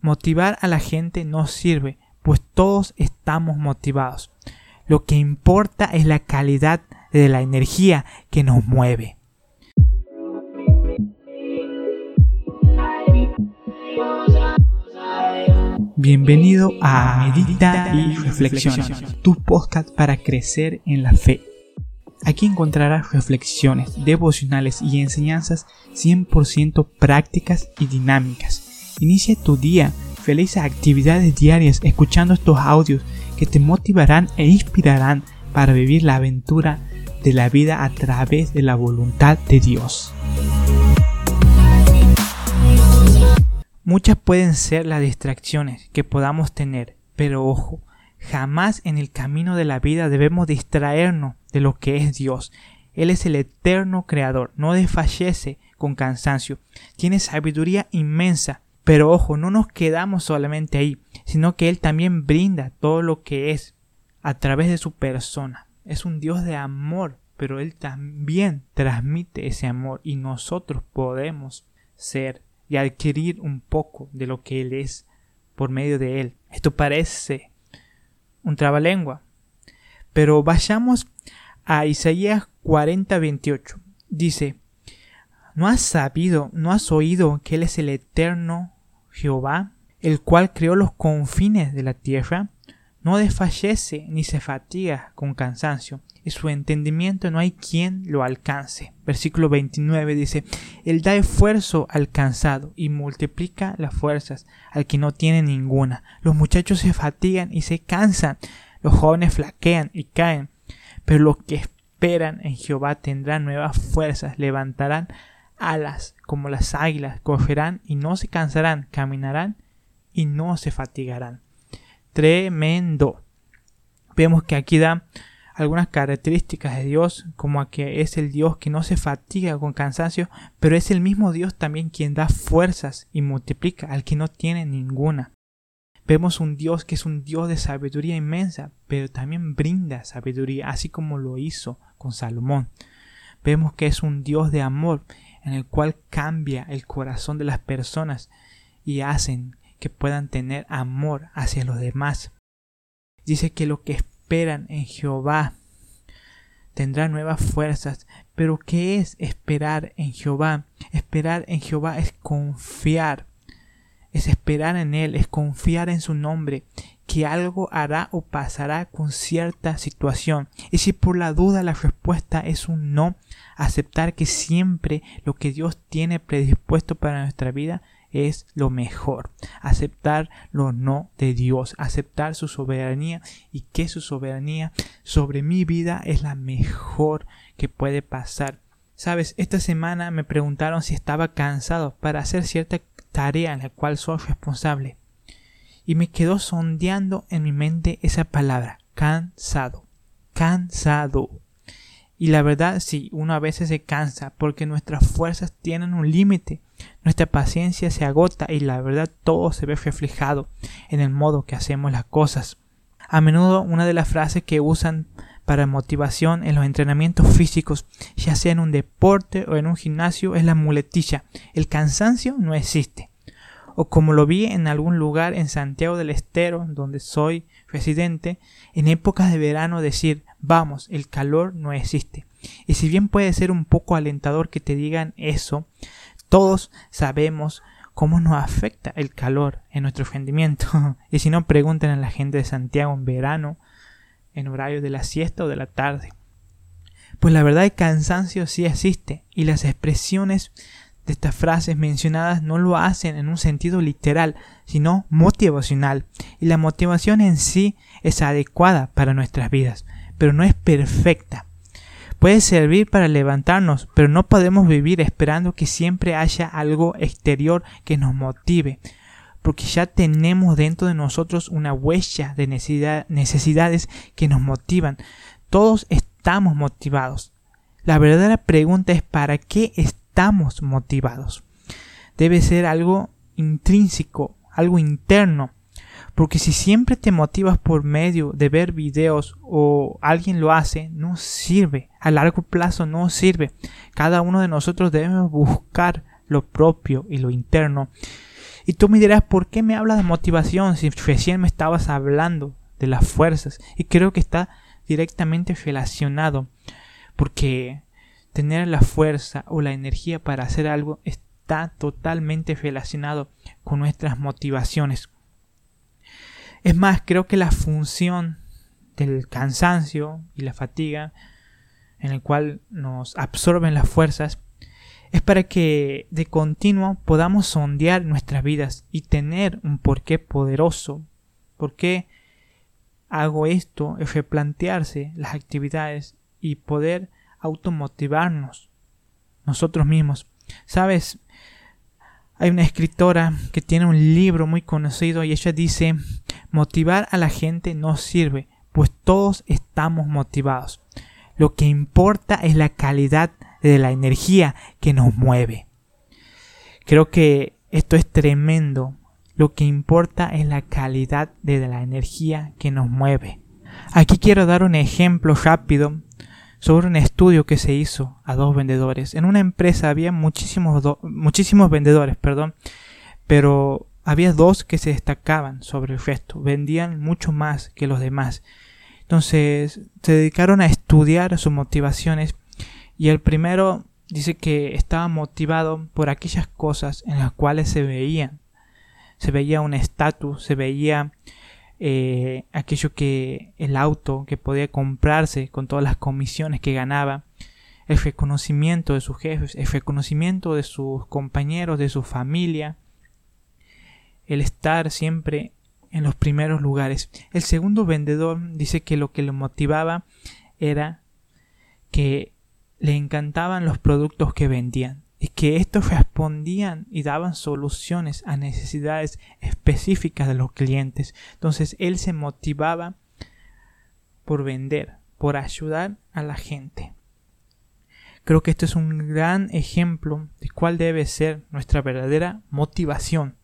Motivar a la gente no sirve, pues todos estamos motivados. Lo que importa es la calidad de la energía que nos mueve. Bienvenido a Medita y Reflexiona, tu podcast para crecer en la fe. Aquí encontrarás reflexiones, devocionales y enseñanzas 100% prácticas y dinámicas. Inicia tu día, felices actividades diarias escuchando estos audios que te motivarán e inspirarán para vivir la aventura de la vida a través de la voluntad de Dios. Muchas pueden ser las distracciones que podamos tener, pero ojo, jamás en el camino de la vida debemos distraernos de lo que es Dios. Él es el eterno creador, no desfallece con cansancio, tiene sabiduría inmensa, pero ojo, no nos quedamos solamente ahí, sino que Él también brinda todo lo que es a través de su persona. Es un Dios de amor, pero Él también transmite ese amor y nosotros podemos ser y adquirir un poco de lo que Él es por medio de Él. Esto parece un trabalengua. Pero vayamos a Isaías 40, 28. Dice, ¿no has sabido, no has oído que Él es el eterno Jehová, el cual creó los confines de la tierra? No desfallece ni se fatiga con cansancio, y su entendimiento no hay quien lo alcance. Versículo 29 dice, Él da esfuerzo al cansado y multiplica las fuerzas al que no tiene ninguna. Los muchachos se fatigan y se cansan, los jóvenes flaquean y caen, pero los que esperan en Jehová tendrán nuevas fuerzas, levantarán alas como las águilas, correrán y no se cansarán, caminarán y no se fatigarán. Tremendo. Vemos que aquí da algunas características de Dios, como a que es el Dios que no se fatiga con cansancio, pero es el mismo Dios también quien da fuerzas y multiplica al que no tiene ninguna. Vemos un Dios que es un Dios de sabiduría inmensa, pero también brinda sabiduría, así como lo hizo con Salomón. Vemos que es un Dios de amor, en el cual cambia el corazón de las personas y hacen que puedan tener amor hacia los demás. Dice que lo que esperan en Jehová tendrán nuevas fuerzas. Pero ¿qué es esperar en Jehová? Esperar en Jehová es confiar. Es esperar en Él, es confiar en su nombre, que algo hará o pasará con cierta situación. Y si por la duda la respuesta es un no, aceptar que siempre lo que Dios tiene predispuesto para nuestra vida es lo mejor. Aceptar lo no de Dios, aceptar su soberanía y que su soberanía sobre mi vida es la mejor que puede pasar. Sabes, esta semana me preguntaron si estaba cansado para hacer cierta tarea en la cual soy responsable. Y me quedó sondeando en mi mente esa palabra, cansado, cansado. Y la verdad, sí, uno a veces se cansa porque nuestras fuerzas tienen un límite, nuestra paciencia se agota y la verdad todo se ve reflejado en el modo que hacemos las cosas. A menudo una de las frases que usan para motivación en los entrenamientos físicos, ya sea en un deporte o en un gimnasio, es la muletilla. El cansancio no existe. O como lo vi en algún lugar en Santiago del Estero, donde soy residente, en épocas de verano decir Vamos, el calor no existe. Y si bien puede ser un poco alentador que te digan eso, todos sabemos cómo nos afecta el calor en nuestro rendimiento. y si no, pregunten a la gente de Santiago en verano, en horario de la siesta o de la tarde. Pues la verdad el cansancio sí existe y las expresiones estas frases mencionadas no lo hacen en un sentido literal, sino motivacional. Y la motivación en sí es adecuada para nuestras vidas pero no es perfecta. Puede servir para levantarnos, pero no podemos vivir esperando que siempre haya algo exterior que nos motive, porque ya tenemos dentro de nosotros una huella de necesidades que nos motivan. Todos estamos motivados. La verdadera pregunta es ¿para qué estamos motivados? Debe ser algo intrínseco, algo interno, porque si siempre te motivas por medio de ver videos o alguien lo hace, no sirve. A largo plazo no sirve. Cada uno de nosotros debemos buscar lo propio y lo interno. Y tú me dirás, ¿por qué me hablas de motivación si recién me estabas hablando de las fuerzas? Y creo que está directamente relacionado, porque tener la fuerza o la energía para hacer algo está totalmente relacionado con nuestras motivaciones. Es más, creo que la función del cansancio y la fatiga en el cual nos absorben las fuerzas es para que de continuo podamos sondear nuestras vidas y tener un porqué poderoso. ¿Por qué hago esto? Es replantearse las actividades y poder automotivarnos nosotros mismos. Sabes, hay una escritora que tiene un libro muy conocido y ella dice, motivar a la gente no sirve, pues todos estamos motivados. Lo que importa es la calidad de la energía que nos mueve. Creo que esto es tremendo. Lo que importa es la calidad de la energía que nos mueve. Aquí quiero dar un ejemplo rápido sobre un estudio que se hizo a dos vendedores. En una empresa había muchísimos, muchísimos vendedores, perdón, pero había dos que se destacaban sobre el resto, vendían mucho más que los demás. Entonces se dedicaron a estudiar sus motivaciones y el primero dice que estaba motivado por aquellas cosas en las cuales se veían. Se veía un estatus, se veía eh, aquello que el auto que podía comprarse con todas las comisiones que ganaba, el reconocimiento de sus jefes, el reconocimiento de sus compañeros, de su familia, el estar siempre en los primeros lugares. El segundo vendedor dice que lo que le motivaba era que le encantaban los productos que vendían y que estos respondían y daban soluciones a necesidades específicas de los clientes. Entonces él se motivaba por vender, por ayudar a la gente. Creo que esto es un gran ejemplo de cuál debe ser nuestra verdadera motivación.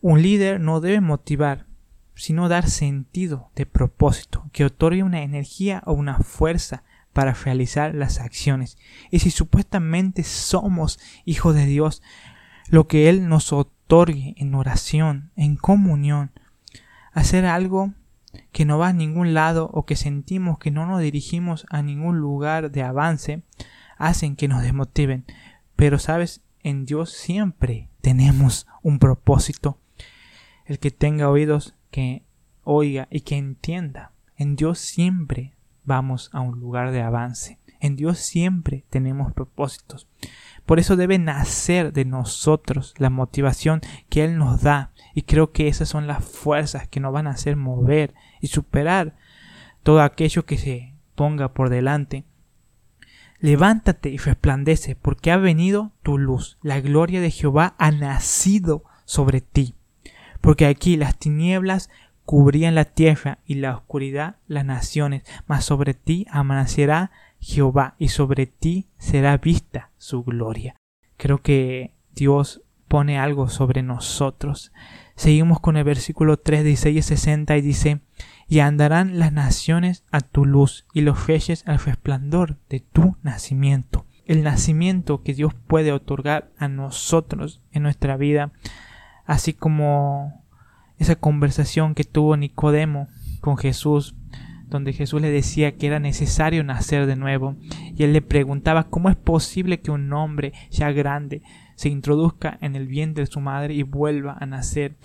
Un líder no debe motivar, sino dar sentido de propósito, que otorgue una energía o una fuerza para realizar las acciones. Y si supuestamente somos hijos de Dios, lo que Él nos otorgue en oración, en comunión, hacer algo que no va a ningún lado o que sentimos que no nos dirigimos a ningún lugar de avance, hacen que nos desmotiven. Pero sabes, en Dios siempre tenemos un propósito. El que tenga oídos, que oiga y que entienda. En Dios siempre vamos a un lugar de avance. En Dios siempre tenemos propósitos. Por eso debe nacer de nosotros la motivación que Él nos da. Y creo que esas son las fuerzas que nos van a hacer mover y superar todo aquello que se ponga por delante. Levántate y resplandece, porque ha venido tu luz. La gloria de Jehová ha nacido sobre ti. Porque aquí las tinieblas cubrían la tierra y la oscuridad las naciones, mas sobre ti amanecerá Jehová y sobre ti será vista su gloria. Creo que Dios pone algo sobre nosotros. Seguimos con el versículo 3, 16 y 60 y dice, y andarán las naciones a tu luz y los reyes al resplandor de tu nacimiento. El nacimiento que Dios puede otorgar a nosotros en nuestra vida, así como esa conversación que tuvo Nicodemo con Jesús, donde Jesús le decía que era necesario nacer de nuevo, y él le preguntaba cómo es posible que un hombre ya grande se introduzca en el vientre de su madre y vuelva a nacer,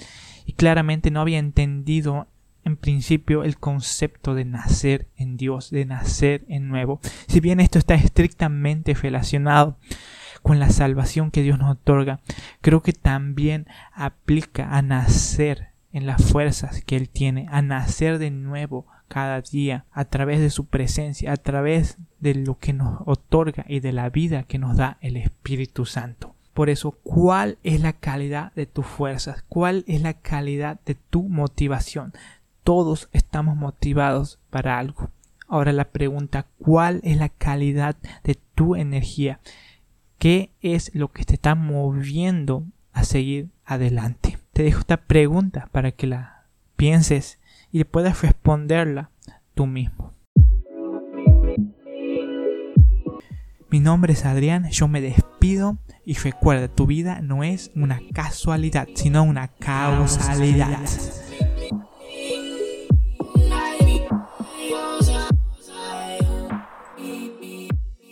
y claramente no había entendido en principio el concepto de nacer en Dios, de nacer en nuevo. Si bien esto está estrictamente relacionado con la salvación que Dios nos otorga, creo que también aplica a nacer en las fuerzas que Él tiene, a nacer de nuevo cada día a través de su presencia, a través de lo que nos otorga y de la vida que nos da el Espíritu Santo. Por eso, ¿cuál es la calidad de tus fuerzas? ¿Cuál es la calidad de tu motivación? Todos estamos motivados para algo. Ahora la pregunta, ¿cuál es la calidad de tu energía? ¿Qué es lo que te está moviendo a seguir adelante? Te dejo esta pregunta para que la pienses y puedas responderla tú mismo. Mi nombre es Adrián, yo me despido y recuerda, tu vida no es una casualidad, sino una causalidad.